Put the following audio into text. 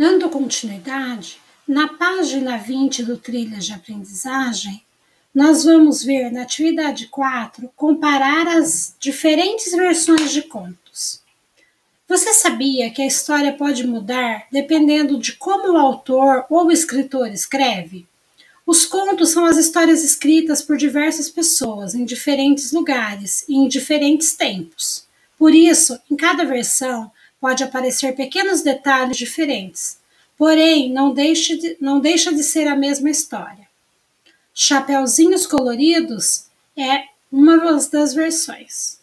Dando continuidade, na página 20 do Trilhas de Aprendizagem, nós vamos ver na atividade 4 comparar as diferentes versões de contos. Você sabia que a história pode mudar dependendo de como o autor ou o escritor escreve? Os contos são as histórias escritas por diversas pessoas em diferentes lugares e em diferentes tempos. Por isso, em cada versão pode aparecer pequenos detalhes diferentes, porém não deixa de, não deixa de ser a mesma história. Chapeuzinhos Coloridos é uma das versões.